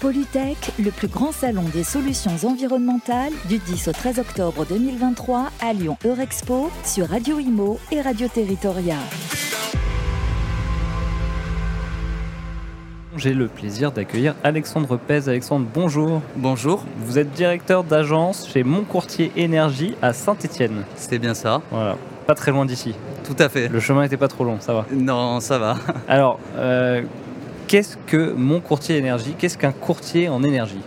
Polytech, le plus grand salon des solutions environnementales du 10 au 13 octobre 2023 à Lyon Eurexpo sur Radio Imo et Radio Territoria. J'ai le plaisir d'accueillir Alexandre Pez. Alexandre, bonjour. Bonjour. Vous êtes directeur d'agence chez Mon Courtier Énergie à Saint-Étienne. C'est bien ça. Voilà, pas très loin d'ici. Tout à fait. Le chemin n'était pas trop long, ça va. Non, ça va. Alors, euh, qu'est-ce que Mon Courtier Énergie Qu'est-ce qu'un courtier en énergie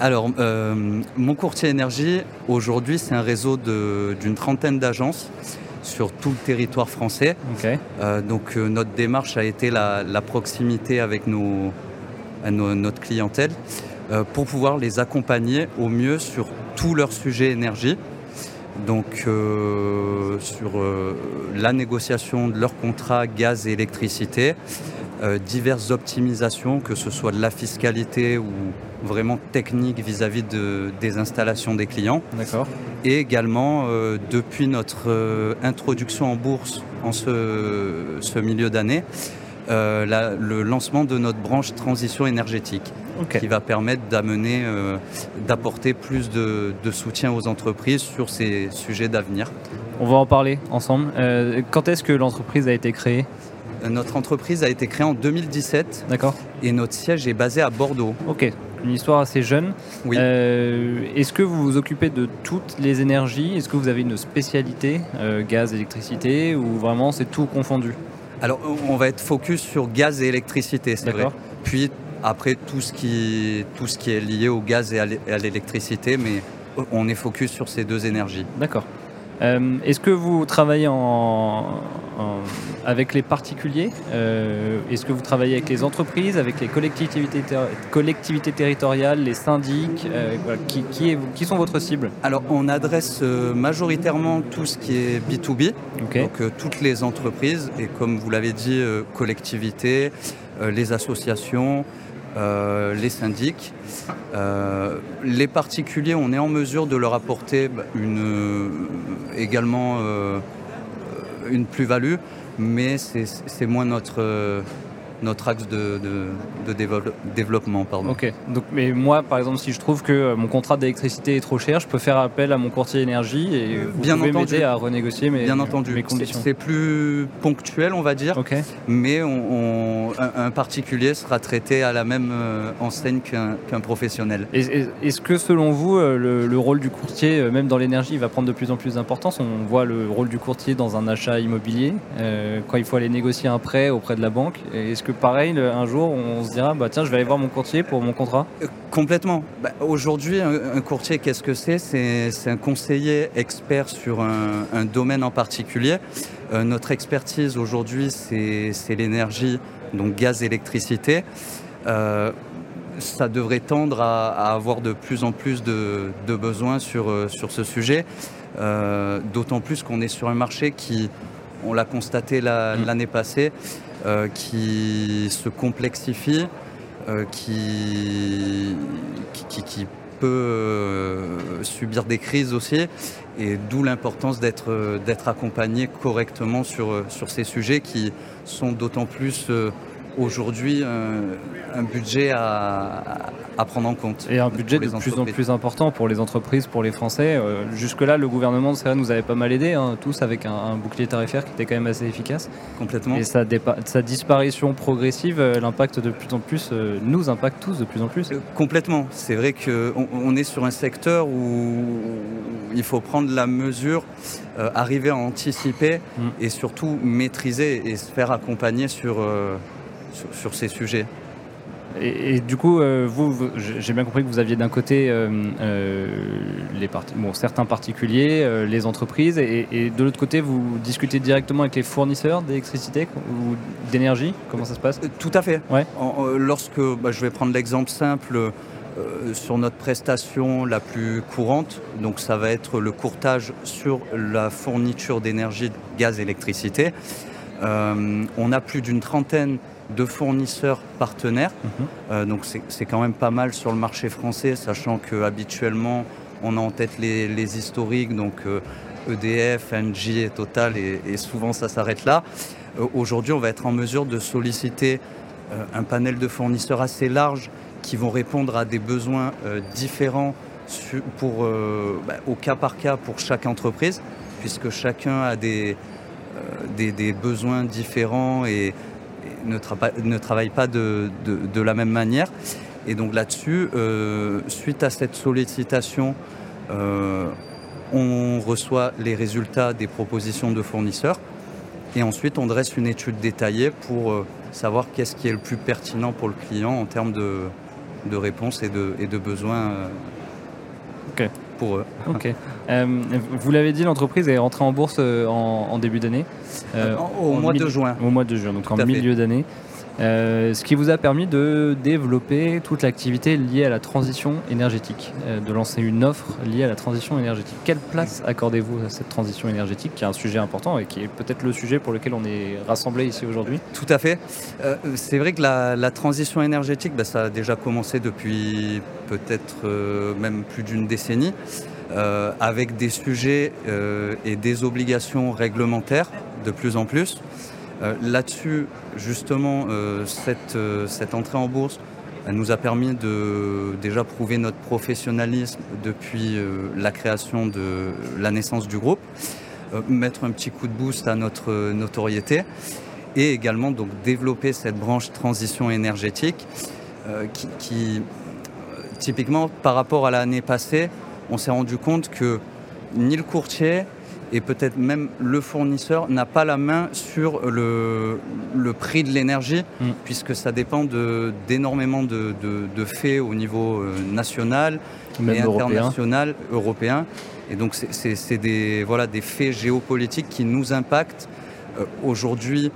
Alors, euh, Mon Courtier Énergie, aujourd'hui, c'est un réseau d'une trentaine d'agences sur tout le territoire français. Euh, donc euh, notre démarche a été la, la proximité avec nos, notre clientèle pour pouvoir les accompagner au mieux sur tous leurs sujets énergie. Donc sur la négociation de leurs contrats gaz et électricité, euh, diverses optimisations, que ce soit de la fiscalité ou vraiment technique vis-à-vis de- des installations des clients D'accord. et également euh, depuis notre euh, introduction en bourse en ce, ce milieu d'année, la- le lancement de notre branche transition énergétique qui va permettre d'amener, euh, d'apporter plus de, de soutien aux entreprises sur ces sujets d'avenir. On va en parler ensemble. Euh, quand est-ce que l'entreprise a été créée? Notre entreprise a été créée en 2017 D'accord. et notre siège est basé à Bordeaux. Ok. Une histoire assez jeune. Oui. Euh, Est-ce que vous vous occupez de toutes les énergies? Est-ce que vous avez une spécialité euh, Gaz, électricité Ou vraiment c'est tout confondu? Alors on va être focus sur gaz et électricité, c'est vrai. Puis après tout ce qui tout ce qui est lié au gaz et à l'é- à l'électricité, mais on est focus sur ces deux énergies. D'accord. Euh, Est-ce que vous travaillez en, en- avec les particuliers Euh, Est-ce que vous travaillez avec les entreprises, avec les collectivités, ter- collectivités territoriales, les syndics Euh, voilà, qui, qui, est- qui sont votre cible? Alors on adresse majoritairement tout ce qui est B2B, Ok. donc toutes les entreprises et comme vous l'avez dit, collectivités, les associations, euh, les syndics. Euh, les particuliers, on est en mesure de leur apporter bah, une, également euh, une plus-value, mais c'est moins notre, euh, notre axe de, de- de dévelop- développement. Pardon. Ok. Donc, mais moi, par exemple, si je trouve que euh, mon contrat d'électricité est trop cher, je peux faire appel à mon courtier énergie et vous Bien pouvez m'aider à renégocier mes, Bien entendu, mes c'est conditions. c'est plus ponctuel, on va dire. Ok. mais on- on- un, un particulier sera traité à la même euh, enseigne qu'un professionnel. Est-ce que selon vous, euh, le, le rôle du courtier, même dans l'énergie, va prendre de plus en plus d'importance? On voit le rôle du courtier dans un achat immobilier, euh, quand il faut aller négocier un prêt auprès de la banque. Est-ce que pareil, un jour, on se dira, bah tiens, je vais aller voir mon courtier pour mon contrat Euh, Complètement. Bah, Aujourd'hui, un, courtier, qu'est-ce que c'est? C'est un conseiller expert sur un, un domaine en particulier. Euh, notre expertise aujourd'hui, c'est l'énergie, donc gaz, électricité. Euh, ça devrait tendre à, à avoir de plus en plus de, de besoins sur, euh, sur ce sujet, d'autant plus qu'on est sur un marché qui, on l'a constaté la- Mm. l'année passée, euh, qui se complexifie, euh, qui, qui, peut euh, subir des crises aussi, et d'où l'importance d'être accompagné correctement sur, sur ces sujets qui sont d'autant plus aujourd'hui un, un budget à, à prendre en compte. Et un budget de plus en plus important pour les entreprises, pour les Français. Euh, Jusque-là, le gouvernement, c'est vrai, nous avait pas mal aidé, hein, tous avec un, un bouclier tarifaire qui était quand même assez efficace. Complètement. Et sa, disparition progressive, euh, l'impact de plus en plus, euh, nous impacte tous de plus en plus. Euh, Complètement. C'est vrai qu'on on est sur un secteur où il faut prendre la mesure, euh, arriver à anticiper Mm. et surtout maîtriser et se faire accompagner sur, euh, sur, sur ces sujets. Et, et du coup, euh, vous, vous- j'ai bien compris que vous aviez d'un côté euh, euh, les bon, certains particuliers, euh, les entreprises, et, et de l'autre côté, vous discutez directement avec les fournisseurs d'électricité ou d'énergie. Comment ça se passe? Euh, Tout à fait. Ouais. En- lorsque, bah, je vais prendre l'exemple simple, sur notre prestation la plus courante, donc ça va être le courtage sur la fourniture d'énergie, gaz, électricité. On a plus d'une trentaine de fournisseurs partenaires, Mhm. Euh, donc c'est quand même pas mal sur le marché français, sachant que habituellement on a en tête les, les historiques, donc euh, EDF, Engie et Total, et, et souvent ça s'arrête là. Euh, Aujourd'hui, on va être en mesure de solliciter un panel de fournisseurs assez large qui vont répondre à des besoins différents pour, bah, au cas par cas pour chaque entreprise, puisque chacun a des, des, besoins différents et, ne, ne, travaille pas de, la même manière. Et donc là-dessus, suite à cette sollicitation, on reçoit les résultats des propositions de fournisseurs et ensuite on dresse une étude détaillée pour euh, savoir qu'est-ce qui est le plus pertinent pour le client en termes de, de réponses et de, besoins euh, pour eux. Euh, vous l'avez dit, l'entreprise est rentrée en bourse en, début d'année. au mois de juin. Au mois de juin, donc en milieu d'année. Euh, ce qui vous a permis de développer toute l'activité liée à la transition énergétique, euh, de lancer une offre liée à la transition énergétique. Quelle place accordez-vous à cette transition énergétique, qui est un sujet important et qui est peut-être le sujet pour lequel on est rassemblés ici aujourd'hui? Tout à fait. Euh, c'est vrai que la, transition énergétique, bah, ça a déjà commencé depuis peut-être même plus d'une décennie, avec des sujets et des obligations réglementaires de plus en plus. Euh, là-dessus, justement, euh, euh, cette, entrée en bourse nous a permis de déjà prouver notre professionnalisme depuis la création de la naissance du groupe, mettre un petit coup de boost à notre notoriété et également donc développer cette branche transition énergétique qui, typiquement par rapport à l'année passée, on s'est rendu compte que ni le courtier et peut-être même le fournisseur n'a pas la main sur le, prix de l'énergie, mm. puisque ça dépend d'énormément de, faits au niveau euh, national et international, européen. Et donc c'est des, voilà, des faits géopolitiques qui nous impactent. Euh, aujourd'hui,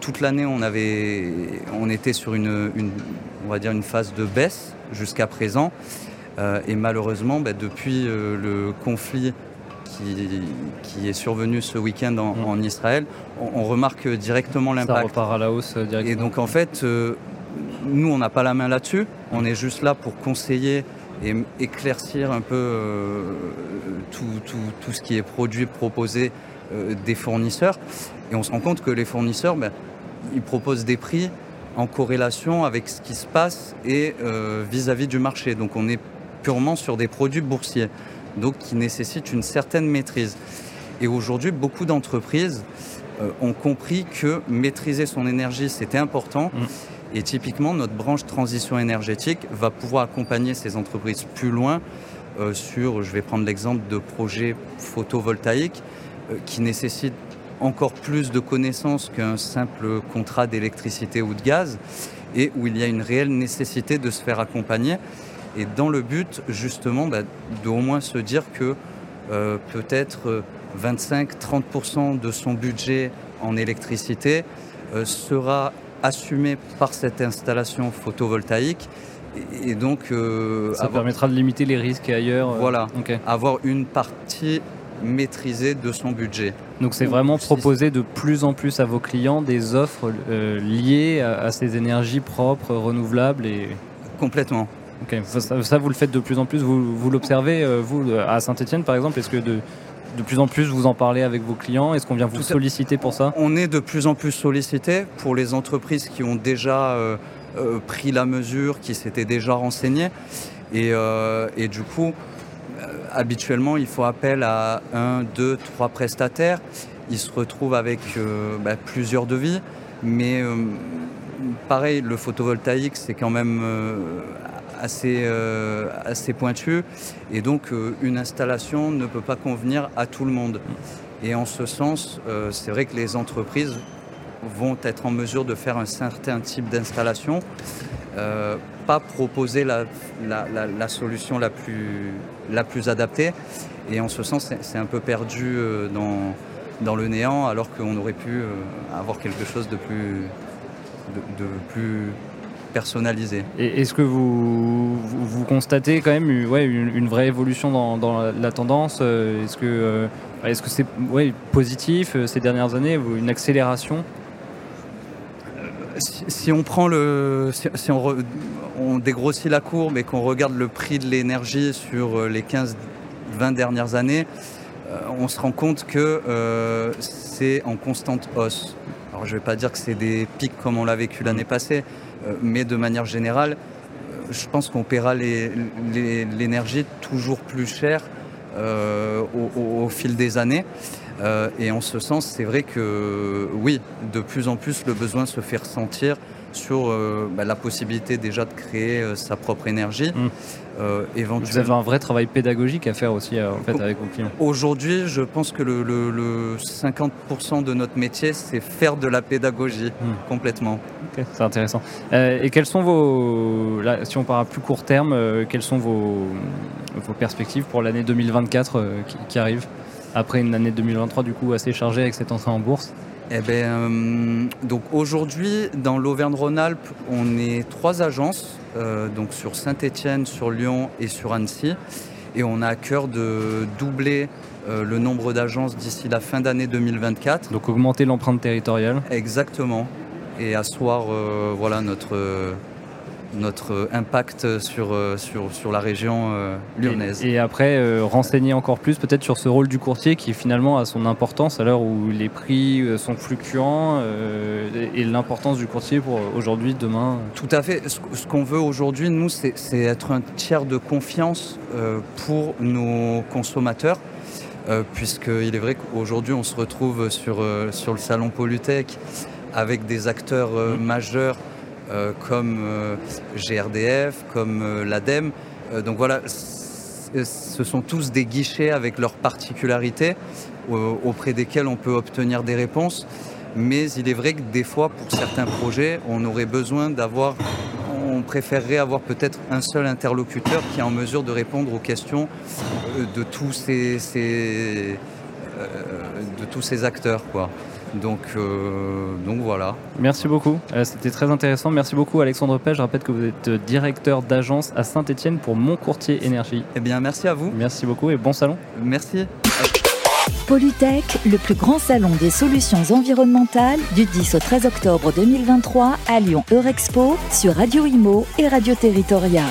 toute l'année, on, on était sur une, on va dire une phase de baisse jusqu'à présent. Euh, et malheureusement, bah, depuis le conflit qui, est survenu ce week-end en, mm. Israël, on, remarque directement l'impact. Ça repart à la hausse euh, directement. Et donc en fait, euh, nous, on n'a pas la main là-dessus. On est juste là pour conseiller et éclaircir un peu euh, tout, ce qui est produit, proposé des fournisseurs. Et on se rend compte que les fournisseurs, ben, ils proposent des prix en corrélation avec ce qui se passe et vis à -vis du marché. Donc on est purement sur des produits boursiers donc qui nécessite une certaine maîtrise. Et aujourd'hui, beaucoup d'entreprises euh, ont compris que maîtriser son énergie, c'était important. Mm. Et typiquement, notre branche transition énergétique va pouvoir accompagner ces entreprises plus loin euh, sur, je vais prendre l'exemple de projets photovoltaïques euh, qui nécessitent encore plus de connaissances qu'un simple contrat d'électricité ou de gaz et où il y a une réelle nécessité de se faire accompagner et dans le but justement bah, de au moins se dire que euh, peut-être 25-30% euh, de son budget en électricité euh, sera assumé par cette installation photovoltaïque et, donc ça permettra de limiter les risques ailleurs. Voilà, avoir une partie maîtrisée de son budget. Donc c'est vraiment proposer de plus en plus à vos clients des offres liées à, à, ces énergies propres, renouvelables et complètement. Ça, vous le faites de plus en plus, vous, l'observez, euh, vous, à Saint-Etienne par exemple? Est-ce que de, de plus en plus vous en parlez avec vos clients? Est-ce qu'on vient vous solliciter pour ça? On est de plus en plus sollicité pour les entreprises qui ont déjà euh, euh, pris la mesure, qui s'étaient déjà renseignées. Et, et du coup, habituellement, il faut appel à un, deux, trois prestataires. Ils se retrouvent avec bah, plusieurs devis. Mais pareil, le photovoltaïque, c'est quand même assez, euh, et donc euh, une installation ne peut pas convenir à tout le monde. Et en ce sens, euh, c'est vrai que les entreprises vont être en mesure de faire un certain type d'installation, pas proposer la, la, solution la plus, la plus adaptée. Et en ce sens, c'est un peu perdu dans, dans le néant, alors qu'on aurait pu avoir quelque chose de plus, de plus personnalisé. Et est-ce que vous, vous, constatez quand même ouais, une, vraie évolution dans, la, tendance euh, Est-ce que euh, est-ce que c'est ouais, positif euh, ces dernières années Une accélération? Si, on prend le, si, on, on, dégrossit la courbe et qu'on regarde le prix de l'énergie sur les 15-20 dernières années, on se rend compte que c'est en constante hausse. Alors je ne vais pas dire que c'est des pics comme on l'a vécu l'année passée, euh, mais de manière générale, euh, je pense qu'on paiera l'énergie toujours plus cher au, fil des années. et en ce sens, c'est vrai que oui, de plus en plus, le besoin se fait ressentir sur euh, bah, la possibilité déjà de créer euh, sa propre énergie. Mmh. Euh, Vous avez un vrai travail pédagogique à faire aussi en fait, avec vos clients. Aujourd'hui, je pense que le, 50% de notre métier, c'est faire de la pédagogie mmh. complètement. c'est intéressant. et quels sont vos, si on part à plus court terme, quelles sont vos, vos perspectives pour l'année 2024 qui, qui arrive? Après une année 2023 du coup assez chargée avec cette entrée en bourse eh ben, euh, donc aujourd'hui, dans l'Auvergne-Rhône-Alpes, on est trois agences, euh, donc sur Saint-Étienne, sur Lyon et sur Annecy. Et on a à cœur de doubler euh, le nombre d'agences d'ici la fin d'année 2024. Donc augmenter l'empreinte territoriale. Exactement. Et asseoir voilà, notre notre impact sur, euh, sur, sur la région euh, lyonnaise. Et, après, euh, renseigner encore plus peut-être sur ce rôle du courtier qui finalement a son importance à l'heure où les prix sont fluctuants et l'importance du courtier pour aujourd'hui, demain. Tout à fait. Ce, qu'on veut aujourd'hui, nous, c'est être un tiers de confiance pour nos consommateurs. Puisqu'il est vrai qu'aujourd'hui on se retrouve sur, sur le salon Polytech avec des acteurs mmh. majeurs euh, comme euh, GRDF, comme euh, l'ADEME. donc voilà, ce sont tous des guichets avec leurs particularités auprès desquels on peut obtenir des réponses. Mais il est vrai que des fois, pour certains projets, on aurait besoin d'avoir, on préférerait avoir peut-être un seul interlocuteur qui est en mesure de répondre aux questions de tous ces, de tous ces acteurs. Quoi. Donc, euh, donc voilà. Merci beaucoup. Euh, c'était très intéressant. Merci beaucoup Alexandre Page. Je rappelle que vous êtes directeur d'agence à Saint-Etienne pour Mon Courtier Énergie. Eh bien, merci à vous. Merci beaucoup et bon salon. Merci. Polytech, le plus grand salon des solutions environnementales du 10 au 13 octobre 2023 à Lyon Eurexpo sur Radio Imo et Radio Territoria.